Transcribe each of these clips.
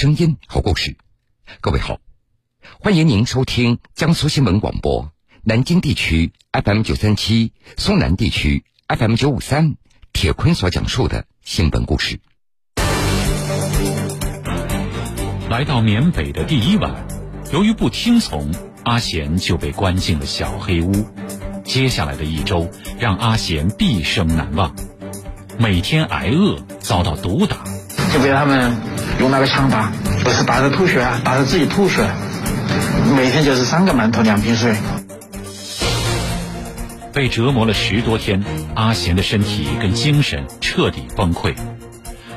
声音，好故事。各位好，欢迎您收听江苏新闻广播南京地区 FM 九三七、苏南地区 FM 九五三。铁坤所讲述的新闻故事。来到缅北的第一晚，由于不听从，阿贤就被关进了小黑屋。接下来的一周，让阿贤毕生难忘。每天挨饿，遭到毒打，就被他们用那个枪打，不是打的吐血啊，打的自己吐血。每天就是三个馒头，两瓶水。被折磨了十多天，阿贤的身体跟精神彻底崩溃。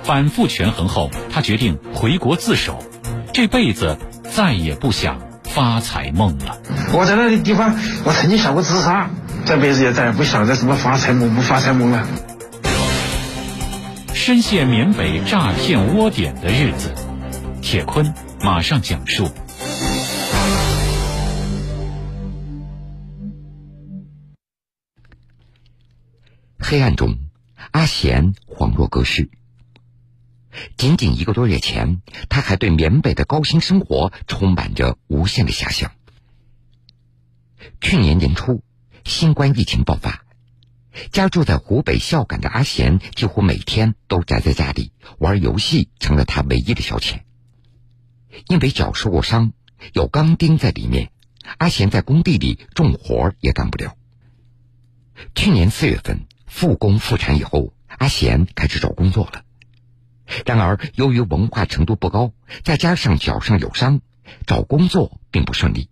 反复权衡后，他决定回国自首，这辈子再也不想发财梦了。我在那个地方，我曾经想过自杀，这辈子也再也不想再什么发财梦不发财梦了。深陷缅北诈骗窝点的日子，铁坤马上讲述。黑暗中，阿贤恍若隔世。仅仅一个多月前，他还对缅北的高薪生活充满着无限的遐想。去年年初，新冠疫情爆发，家住在湖北孝感的阿贤几乎每天都宅在家里玩游戏，成了他唯一的消遣。因为脚受过伤，有钢钉在里面，阿贤在工地里重活也干不了。去年四月份。复工复产以后，阿贤开始找工作了。然而，由于文化程度不高，再加上脚上有伤，找工作并不顺利。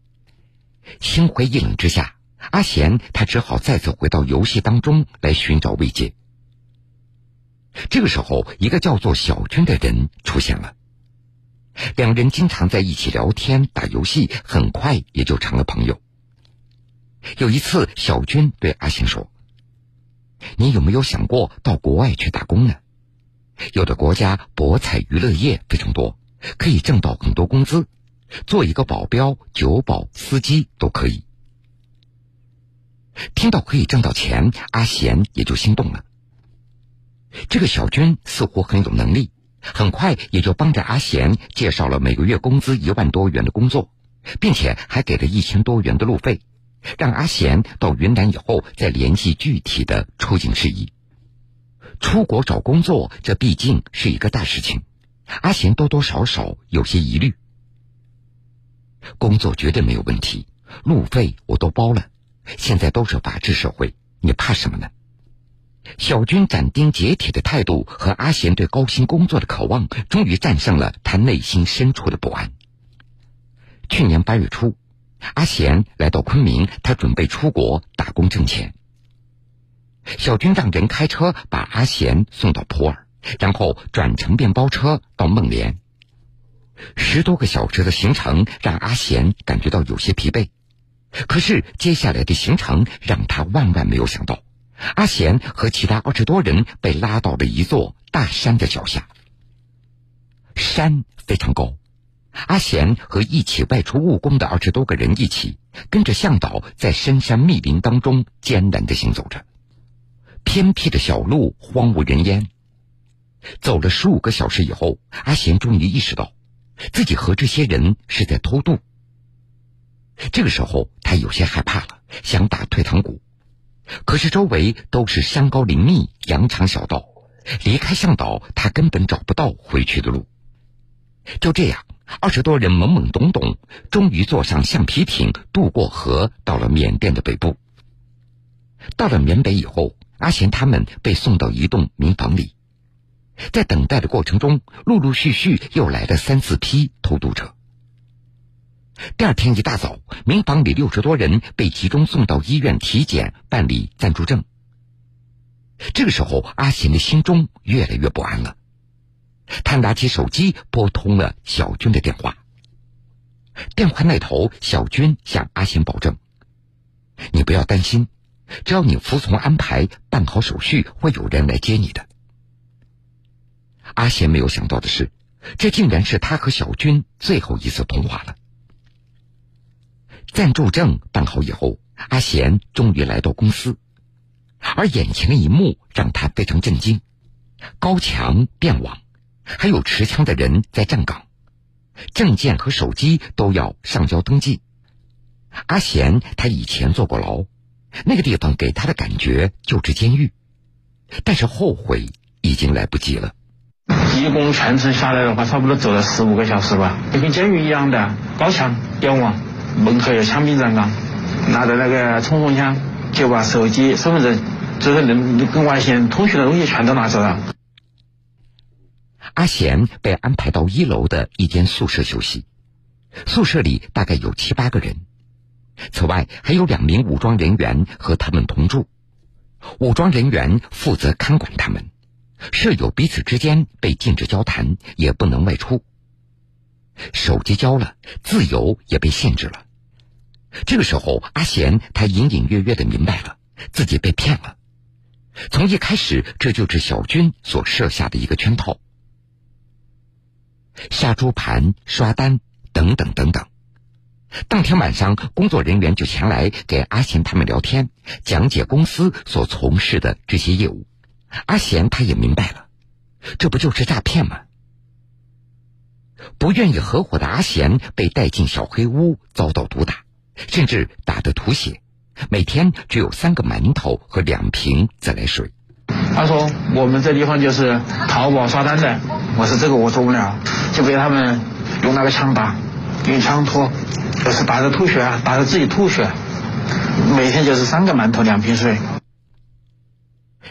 心灰意冷之下，阿贤他只好再次回到游戏当中来寻找慰藉。这个时候，一个叫做小军的人出现了。两人经常在一起聊天、打游戏，很快也就成了朋友。有一次，小军对阿贤说。你有没有想过到国外去打工呢？有的国家博彩娱乐业非常多，可以挣到很多工资，做一个保镖、酒保、司机都可以。听到可以挣到钱，阿贤也就心动了。这个小娟似乎很有能力，很快也就帮着阿贤介绍了每个月工资一万多元的工作，并且还给了一千多元的路费。让阿贤到云南以后再联系具体的出境事宜。出国找工作，这毕竟是一个大事情，阿贤多多少少有些疑虑。工作绝对没有问题，路费我都包了。现在都是法治社会，你怕什么呢？小军斩钉截铁的态度和阿贤对高薪工作的渴望，终于战胜了他内心深处的不安。去年八月初。阿贤来到昆明，他准备出国打工挣钱。小军让人开车把阿贤送到普洱，然后转乘面包车到孟连。十多个小时的行程让阿贤感觉到有些疲惫，可是接下来的行程让他万万没有想到，阿贤和其他二十多人被拉到了一座大山的脚下。山非常高。阿贤和一起外出务工的二十多个人一起跟着向导在深山密林当中艰难的行走着，偏僻的小路荒无人烟。走了十五个小时以后，阿贤终于意识到，自己和这些人是在偷渡。这个时候，他有些害怕了，想打退堂鼓，可是周围都是山高林密、羊肠小道，离开向导，他根本找不到回去的路。就这样。二十多人懵懵懂懂，终于坐上橡皮艇渡过河，到了缅甸的北部。到了缅北以后，阿贤他们被送到一栋民房里，在等待的过程中，陆陆续续又来了三四批偷渡者。第二天一大早，民房里六十多人被集中送到医院体检办理暂住证。这个时候，阿贤的心中越来越不安了。他拿起手机拨通了小军的电话。电话那头，小军向阿贤保证：“你不要担心，只要你服从安排，办好手续，会有人来接你的。”阿贤没有想到的是，这竟然是他和小军最后一次通话了。暂住证办好以后，阿贤终于来到公司，而眼前的一幕让他非常震惊：高墙电网。还有持枪的人在站岗，证件和手机都要上交登记。阿贤他以前坐过牢，那个地方给他的感觉就是监狱，但是后悔已经来不及了。一共全程下来的话，差不多走了十五个小时吧，就跟监狱一样的，高墙电网，门口有枪兵站岗，拿着那个冲锋枪，就把手机、身份证，就是能跟外线通讯的东西全都拿走了。阿贤被安排到一楼的一间宿舍休息，宿舍里大概有七八个人，此外还有两名武装人员和他们同住，武装人员负责看管他们。舍友彼此之间被禁止交谈，也不能外出。手机交了，自由也被限制了。这个时候，阿贤他隐隐约约的明白了，自己被骗了。从一开始，这就是小军所设下的一个圈套。下猪盘、刷单等等等等。当天晚上，工作人员就前来给阿贤他们聊天，讲解公司所从事的这些业务。阿贤他也明白了，这不就是诈骗吗？不愿意合伙的阿贤被带进小黑屋，遭到毒打，甚至打得吐血，每天只有三个馒头和两瓶自来水。他说：“我们这地方就是淘宝刷单的。”我说：“这个我做不了。”就被他们用那个枪打，用枪托，就是打得吐血啊，打得自己吐血，每天就是三个馒头两瓶水。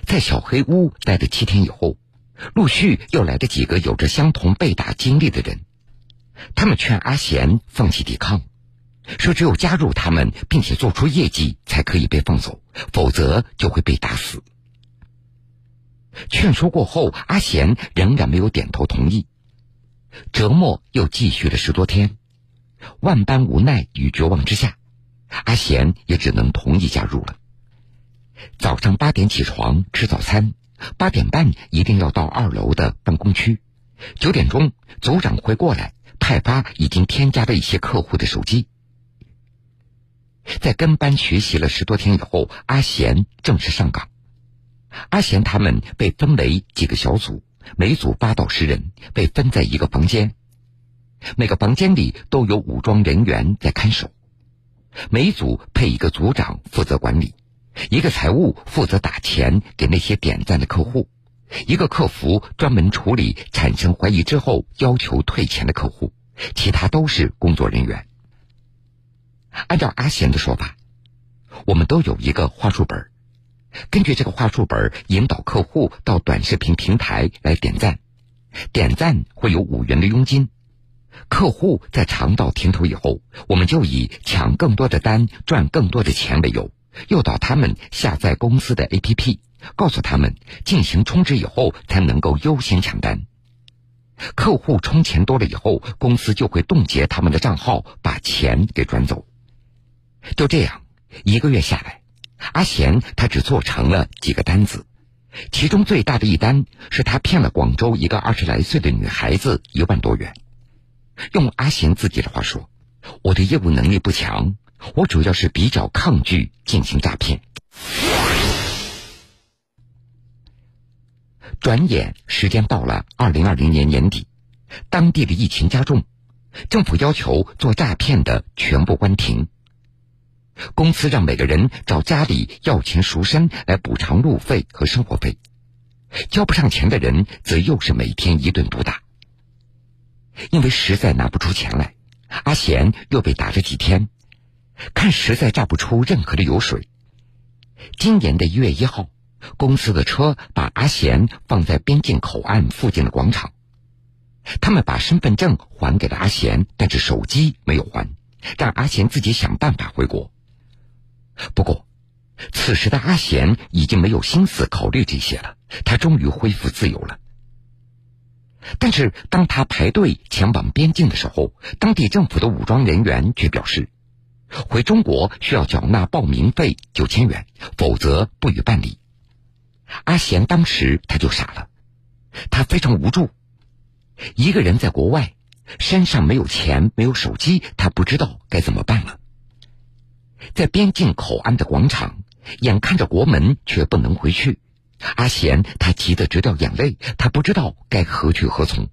在小黑屋待了七天以后，陆续又来了几个有着相同被打经历的人。他们劝阿贤放弃抵抗，说只有加入他们并且做出业绩，才可以被放走，否则就会被打死。劝说过后，阿贤仍然没有点头同意。折磨又继续了十多天，万般无奈与绝望之下，阿贤也只能同意加入了。早上八点起床吃早餐，八点半一定要到二楼的办公区。九点钟组长会过来派发已经添加的一些客户的手机。在跟班学习了十多天以后，阿贤正式上岗。阿贤他们被分为几个小组，每组八到十人，被分在一个房间。每个房间里都有武装人员在看守，每组配一个组长负责管理。一个财务负责打钱给那些点赞的客户，一个客服专门处理产生怀疑之后要求退钱的客户，其他都是工作人员。按照阿贤的说法，我们都有一个话术本，根据这个话术本引导客户到短视频平台来点赞，点赞会有五元的佣金，客户在尝到甜头以后，我们就以抢更多的单、赚更多的钱为由。诱导他们下载公司的 APP，告诉他们进行充值以后才能够优先抢单。客户充钱多了以后，公司就会冻结他们的账号，把钱给转走。就这样，一个月下来，阿贤他只做成了几个单子，其中最大的一单是他骗了广州一个二十来岁的女孩子一万多元。用阿贤自己的话说：“我的业务能力不强。”我主要是比较抗拒进行诈骗。转眼时间到了二零二零年年底，当地的疫情加重，政府要求做诈骗的全部关停。公司让每个人找家里要钱赎身来补偿路费和生活费，交不上钱的人则又是每天一顿毒打。因为实在拿不出钱来，阿贤又被打了几天。看实在榨不出任何的油水。今年的一月一号，公司的车把阿贤放在边境口岸附近的广场，他们把身份证还给了阿贤，但是手机没有还，让阿贤自己想办法回国。不过，此时的阿贤已经没有心思考虑这些了，他终于恢复自由了。但是，当他排队前往边境的时候，当地政府的武装人员却表示。回中国需要缴纳报名费九千元，否则不予办理。阿贤当时他就傻了，他非常无助，一个人在国外，身上没有钱，没有手机，他不知道该怎么办了。在边境口岸的广场，眼看着国门却不能回去，阿贤他急得直掉眼泪，他不知道该何去何从。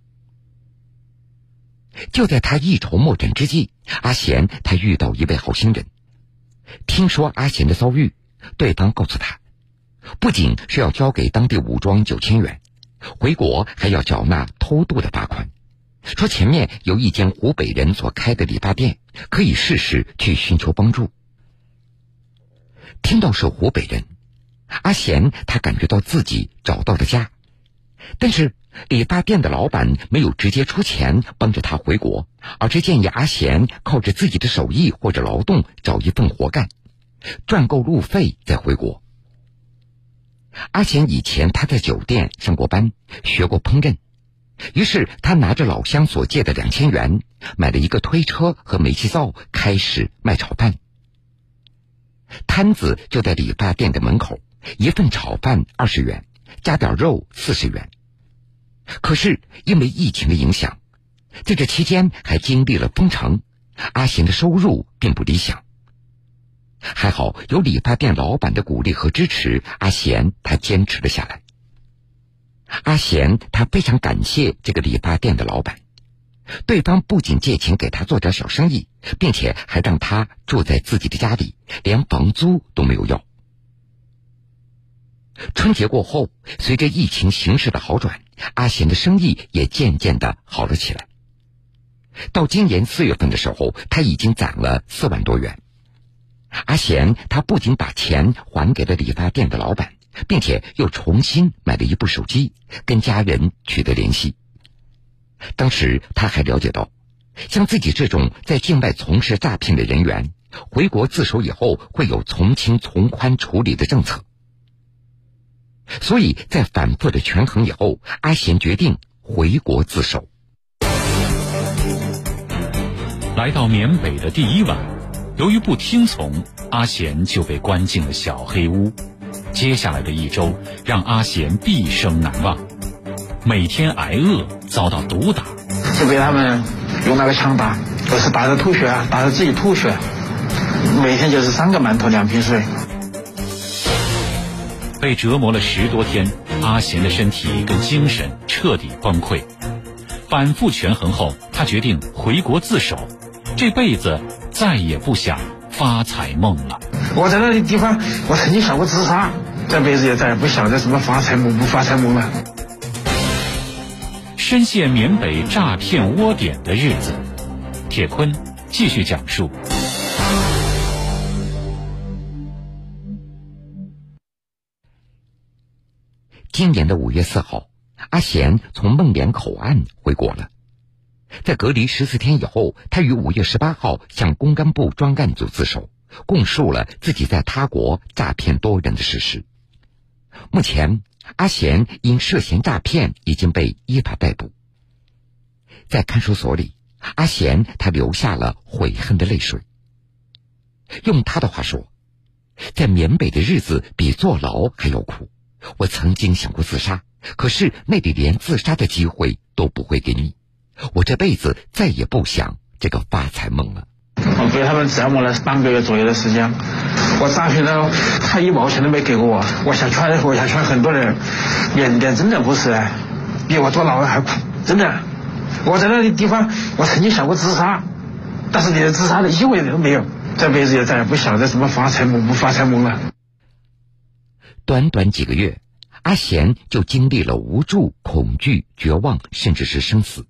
就在他一筹莫展之际，阿贤他遇到一位好心人。听说阿贤的遭遇，对方告诉他，不仅是要交给当地武装九千元，回国还要缴纳偷渡的罚款。说前面有一间湖北人所开的理发店，可以试试去寻求帮助。听到是湖北人，阿贤他感觉到自己找到了家，但是。理发店的老板没有直接出钱帮着他回国，而是建议阿贤靠着自己的手艺或者劳动找一份活干，赚够路费再回国。阿贤以前他在酒店上过班，学过烹饪，于是他拿着老乡所借的两千元，买了一个推车和煤气灶，开始卖炒饭。摊子就在理发店的门口，一份炒饭二十元，加点肉四十元。可是因为疫情的影响，在这期间还经历了封城，阿贤的收入并不理想。还好有理发店老板的鼓励和支持，阿贤他坚持了下来。阿贤他非常感谢这个理发店的老板，对方不仅借钱给他做点小生意，并且还让他住在自己的家里，连房租都没有要。春节过后，随着疫情形势的好转，阿贤的生意也渐渐的好了起来。到今年四月份的时候，他已经攒了四万多元。阿贤他不仅把钱还给了理发店的老板，并且又重新买了一部手机，跟家人取得联系。当时他还了解到，像自己这种在境外从事诈骗的人员，回国自首以后会有从轻从宽处理的政策。所以在反复的权衡以后，阿贤决定回国自首。来到缅北的第一晚，由于不听从，阿贤就被关进了小黑屋。接下来的一周，让阿贤毕生难忘。每天挨饿，遭到毒打，就被他们用那个枪打，不是打的吐血啊，打的自己吐血。每天就是三个馒头，两瓶水。被折磨了十多天，阿贤的身体跟精神彻底崩溃。反复权衡后，他决定回国自首，这辈子再也不想发财梦了。我在那个地方，我曾经想过自杀，这辈子也再也不想着什么发财梦不发财梦了。深陷缅北诈骗窝点的日子，铁坤继续讲述。今年的五月四号，阿贤从孟连口岸回国了。在隔离十四天以后，他于五月十八号向公安部专案组自首，供述了自己在他国诈骗多人的事实。目前，阿贤因涉嫌诈骗已经被依法逮捕。在看守所里，阿贤他流下了悔恨的泪水。用他的话说，在缅北的日子比坐牢还要苦。我曾经想过自杀，可是那里连自杀的机会都不会给你。我这辈子再也不想这个发财梦了。我被他们折磨了半个月左右的时间，我诈骗了，他一毛钱都没给过我。我想劝，我想劝很多人，缅甸真的不是比我坐牢还苦，真的。我在那个地方，我曾经想过自杀，但是连自杀的意味都没有。这辈子也再也不想着什么发财梦不发财梦了。短短几个月，阿贤就经历了无助、恐惧、绝望，甚至是生死。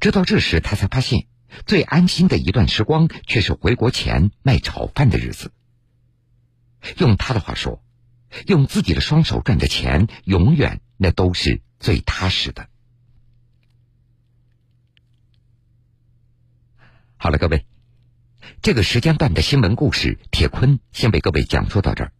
直到这时，他才发现，最安心的一段时光，却是回国前卖炒饭的日子。用他的话说，用自己的双手赚的钱，永远那都是最踏实的。好了，各位，这个时间段的新闻故事，铁坤先为各位讲述到这儿。